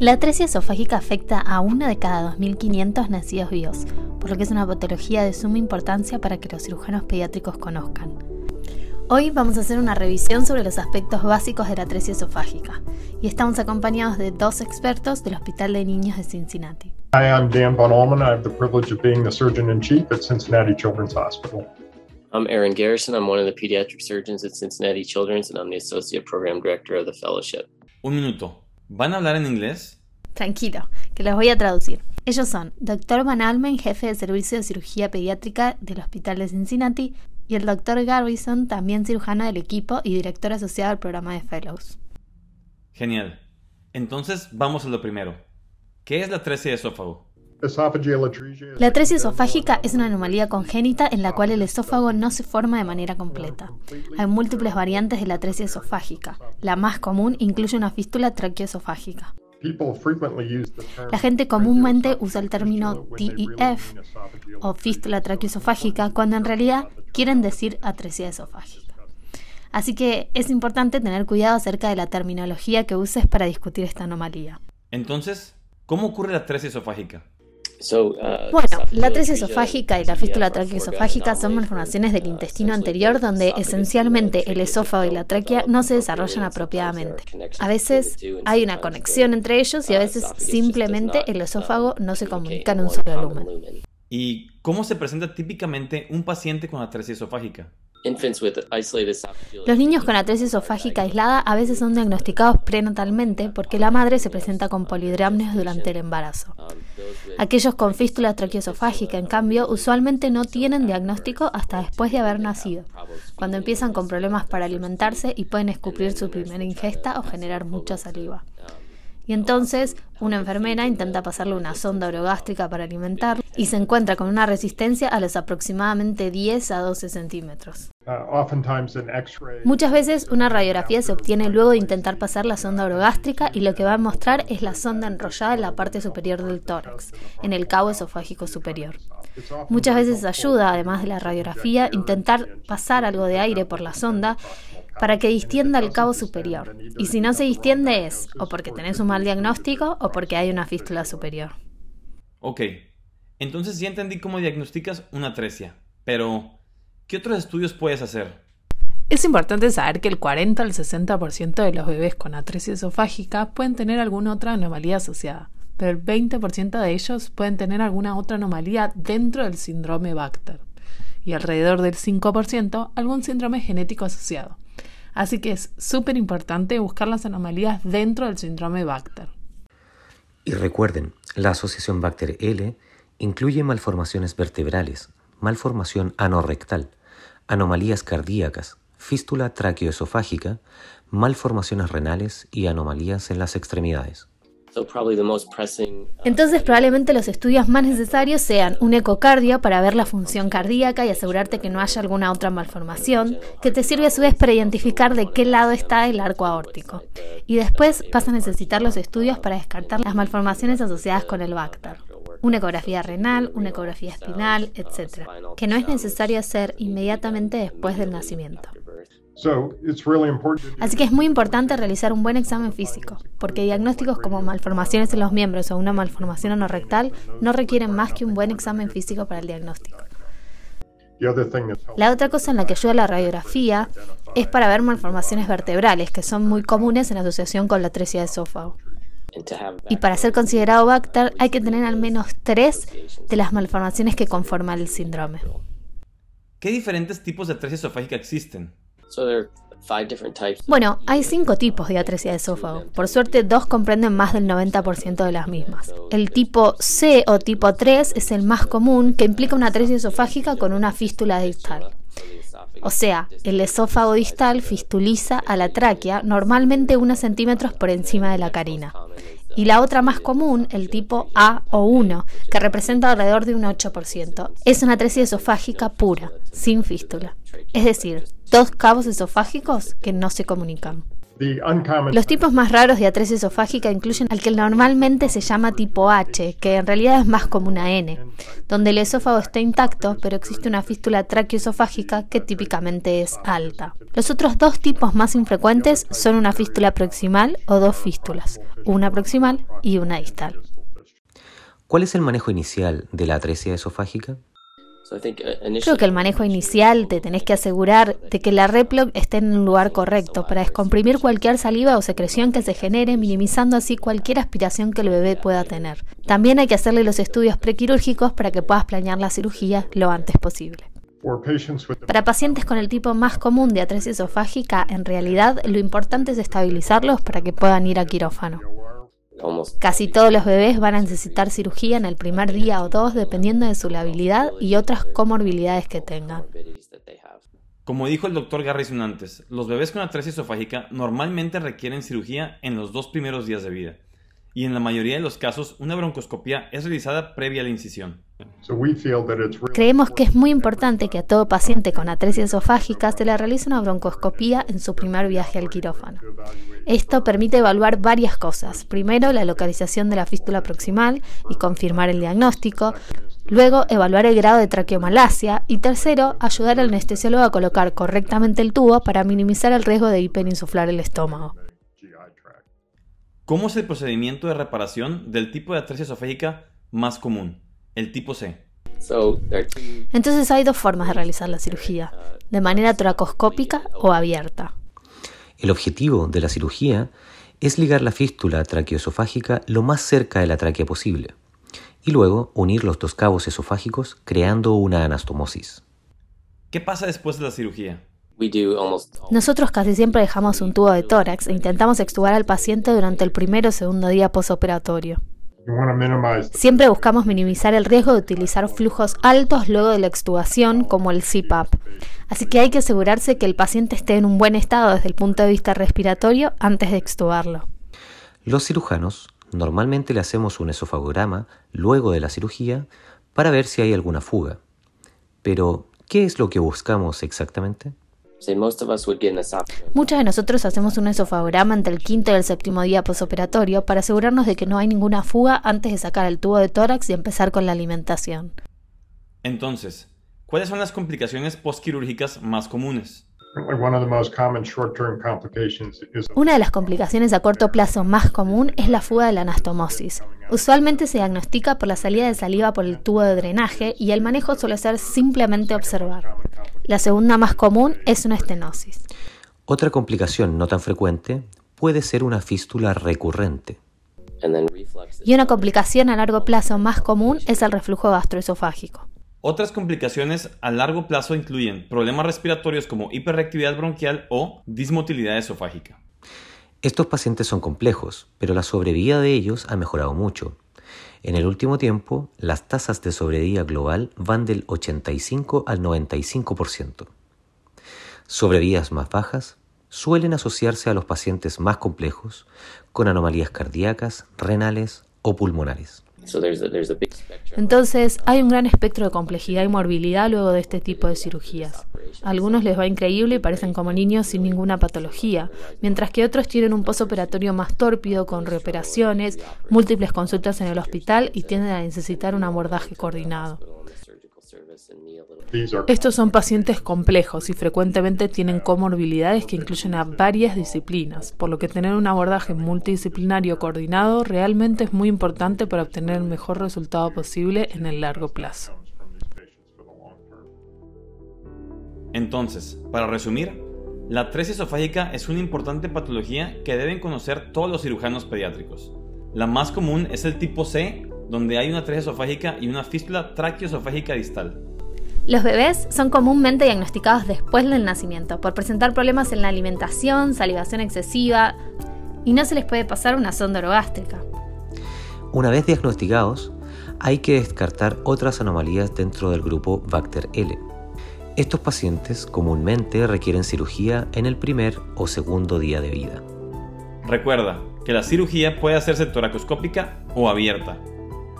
La atresia esofágica afecta a uno de cada 2.500 nacidos vivos, por lo que es una patología de suma importancia para que los cirujanos pediátricos conozcan. Hoy vamos a hacer una revisión sobre los aspectos básicos de la atresia esofágica y estamos acompañados de dos expertos del Hospital de Niños de Cincinnati. Hi, I'm Dan Von Allman. I have the privilege of being the surgeon in chief at Cincinnati Children's Hospital. I'm Aaron Garrison. I'm one of the pediatric surgeons at Cincinnati Children's and I'm the associate program director of the fellowship. Un minuto. ¿Van a hablar en inglés? Tranquilo, que los voy a traducir. Ellos son Dr. Van Almen, jefe de servicio de cirugía pediátrica del Hospital de Cincinnati, y el Dr. Garrison, también cirujano del equipo y director asociado al programa de Fellows. Genial. Entonces, vamos a lo primero. ¿Qué es la atresia de esófago? La atresia esofágica es una anomalía congénita en la cual el esófago no se forma de manera completa. Hay múltiples variantes de la atresia esofágica. La más común incluye una fístula traqueoesofágica. La gente comúnmente usa el término TEF o fístula traqueoesofágica cuando en realidad quieren decir atresia esofágica. Así que es importante tener cuidado acerca de la terminología que uses para discutir esta anomalía. Entonces, ¿cómo ocurre la atresia esofágica? Uh, Bueno, la atresia esofágica y la fístula traqueoesofágica son malformaciones del intestino anterior donde esencialmente el esófago y la tráquea no se desarrollan apropiadamente. A veces hay una conexión entre ellos y a veces simplemente el esófago no se comunica en un solo lumen. ¿Y cómo se presenta típicamente un paciente con atresia esofágica? Los niños con atresia esofágica aislada a veces son diagnosticados prenatalmente porque la madre se presenta con polidramnios durante el embarazo. Aquellos con fístula traqueoesofágica, en cambio, usualmente no tienen diagnóstico hasta después de haber nacido, cuando empiezan con problemas para alimentarse y pueden escupir su primera ingesta o generar mucha saliva. Y entonces una enfermera intenta pasarle una sonda orogástrica para alimentarlo y se encuentra con una resistencia a los aproximadamente 10 a 12 centímetros. Muchas veces una radiografía se obtiene luego de intentar pasar la sonda orogástrica y lo que va a mostrar es la sonda enrollada en la parte superior del tórax, en el cabo esofágico superior. Muchas veces ayuda, además de la radiografía, intentar pasar algo de aire por la sonda para que distienda el cabo superior. Y si no se distiende es o porque tenés un mal diagnóstico o porque hay una fístula superior. Ok, entonces ya entendí cómo diagnosticas una atresia, pero ¿qué otros estudios puedes hacer? Es importante saber que el 40 al 60% de los bebés con atresia esofágica pueden tener alguna otra anomalía asociada, pero el 20% de ellos pueden tener alguna otra anomalía dentro del síndrome Bacter y alrededor del 5% algún síndrome genético asociado. Así que es súper importante buscar las anomalías dentro del síndrome Bacter. Y recuerden, la asociación Bacter-L incluye malformaciones vertebrales, malformación anorrectal, anomalías cardíacas, fístula traqueoesofágica, malformaciones renales y anomalías en las extremidades. Uh, Entonces probablemente los estudios más necesarios sean un ecocardio para ver la función cardíaca y asegurarte que no haya alguna otra malformación, que te sirve a su vez para identificar de qué lado está el arco aórtico. Y después vas a necesitar los estudios para descartar las malformaciones asociadas con el Bacter. Una ecografía renal, una ecografía espinal, etc., que no es necesario hacer inmediatamente después del nacimiento. Así que es muy importante realizar un buen examen físico, porque diagnósticos como malformaciones en los miembros o una malformación anorrectal no requieren más que un buen examen físico para el diagnóstico. La otra cosa en la que ayuda la radiografía es para ver malformaciones vertebrales, que son muy comunes en asociación con la atresia de esófago. Y para ser considerado Bacter hay que tener al menos tres de las malformaciones que conforman el síndrome. ¿Qué diferentes tipos de atresia esofágica existen? Bueno, hay cinco tipos de atresia de esófago. Por suerte, dos comprenden más del 90% de las mismas. El tipo C o tipo 3 es el más común, que implica una atresia esofágica con una fístula distal. O sea, el esófago distal fistuliza a la tráquea normalmente unos centímetros por encima de la carina. Y la otra más común, el tipo A o 1, que representa alrededor de un 8%, es una atresia esofágica pura, sin fístula. Es decir, dos cabos esofágicos que no se comunican. Los tipos más raros de atresia esofágica incluyen al que normalmente se llama tipo H, que en realidad es más como una N, donde el esófago está intacto, pero existe una fístula traqueoesofágica que típicamente es alta. Los otros dos tipos más infrecuentes son una fístula proximal o dos fístulas, una proximal y una distal. ¿Cuál es el manejo inicial de la atresia esofágica? Uh, Creo que el manejo inicial te tenés que asegurar de que la replog esté en un lugar correcto para descomprimir cualquier saliva o secreción que se genere, minimizando así cualquier aspiración que el bebé pueda tener. También hay que hacerle los estudios prequirúrgicos para que puedas planear la cirugía lo antes posible. Para pacientes con el tipo más común de atresia esofágica, en realidad lo importante es estabilizarlos para que puedan ir a quirófano. Casi todos los bebés van a necesitar cirugía en el primer día o dos dependiendo de su labilidad y otras comorbilidades que tengan. Como dijo el doctor Garrison antes, los bebés con atresia esofágica normalmente requieren cirugía en los dos primeros días de vida, y en la mayoría de los casos una broncoscopia es realizada previa a la incisión. Creemos que es muy importante que a todo paciente con atresia esofágica se le realice una broncoscopía en su primer viaje al quirófano. Esto permite evaluar varias cosas. Primero, la localización de la fístula proximal y confirmar el diagnóstico. Luego, evaluar el grado de traqueomalacia. Y tercero, ayudar al anestesiólogo a colocar correctamente el tubo para minimizar el riesgo de hiperinsuflar el estómago. ¿Cómo es el procedimiento de reparación del tipo de atresia esofágica más común? el tipo C. Entonces hay dos formas de realizar la cirugía, de manera tracoscópica o abierta. El objetivo de la cirugía es ligar la fístula traqueoesofágica lo más cerca de la tráquea posible y luego unir los dos cabos esofágicos creando una anastomosis. ¿Qué pasa después de la cirugía? Nosotros casi siempre dejamos un tubo de tórax e intentamos extubar al paciente durante el primero o segundo día posoperatorio. Siempre buscamos minimizar el riesgo de utilizar flujos altos luego de la extubación, como el CPAP. Así que hay que asegurarse que el paciente esté en un buen estado desde el punto de vista respiratorio antes de extubarlo. Los cirujanos normalmente le hacemos un esofagograma luego de la cirugía para ver si hay alguna fuga. Pero, ¿qué es lo que buscamos exactamente? Muchos de nosotros hacemos un esofagograma entre el quinto y el séptimo día posoperatorio para asegurarnos de que no hay ninguna fuga antes de sacar el tubo de tórax y empezar con la alimentación. Entonces, ¿cuáles son las complicaciones postquirúrgicas más comunes? Una de las complicaciones a corto plazo más común es la fuga de la anastomosis. Usualmente se diagnostica por la salida de saliva por el tubo de drenaje y el manejo suele ser simplemente observar. La segunda más común es una estenosis. Otra complicación no tan frecuente puede ser una fístula recurrente. Y una complicación a largo plazo más común es el reflujo gastroesofágico. Otras complicaciones a largo plazo incluyen problemas respiratorios como hiperreactividad bronquial o dismotilidad esofágica. Estos pacientes son complejos, pero la sobrevida de ellos ha mejorado mucho. En el último tiempo, las tasas de sobrevida global van del 85 al 95%. Sobrevidas más bajas suelen asociarse a los pacientes más complejos con anomalías cardíacas, renales o pulmonares. Entonces, hay un gran espectro de complejidad y morbilidad luego de este tipo de cirugías. A algunos les va increíble y parecen como niños sin ninguna patología, mientras que otros tienen un posoperatorio más tórpido con reoperaciones, múltiples consultas en el hospital y tienden a necesitar un abordaje coordinado. Estos son pacientes complejos y frecuentemente tienen comorbilidades que incluyen a varias disciplinas, por lo que tener un abordaje multidisciplinario coordinado realmente es muy importante para obtener el mejor resultado posible en el largo plazo. Entonces, para resumir, la atresia esofágica es una importante patología que deben conocer todos los cirujanos pediátricos. La más común es el tipo C, donde hay una atresia esofágica y una fístula traqueoesofágica distal. Los bebés son comúnmente diagnosticados después del nacimiento por presentar problemas en la alimentación, salivación excesiva y no se les puede pasar una sonda orogástrica. Una vez diagnosticados, hay que descartar otras anomalías dentro del grupo Bacter L. Estos pacientes comúnmente requieren cirugía en el primer o segundo día de vida. Recuerda que la cirugía puede hacerse toracoscópica o abierta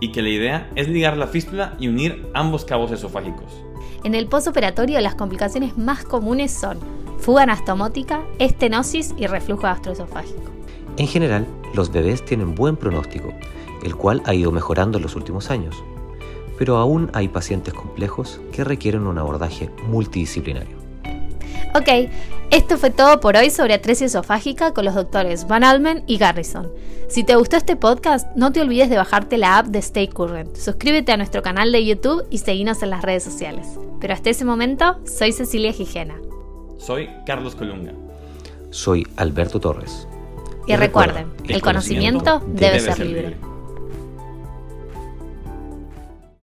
y que la idea es ligar la fístula y unir ambos cabos esofágicos. En el posoperatorio las complicaciones más comunes son fuga anastomótica, estenosis y reflujo gastroesofágico. En general, los bebés tienen buen pronóstico, el cual ha ido mejorando en los últimos años, pero aún hay pacientes complejos que requieren un abordaje multidisciplinario. Ok, esto fue todo por hoy sobre atresia esofágica con los doctores Van Almen y Garrison. Si te gustó este podcast, no te olvides de bajarte la app de Stay Current. Suscríbete a nuestro canal de YouTube y seguinos en las redes sociales. Pero hasta ese momento, soy Cecilia Gijena. Soy Carlos Colunga. Soy Alberto Torres. Y, recuerden, el, conocimiento, debe, ser libre.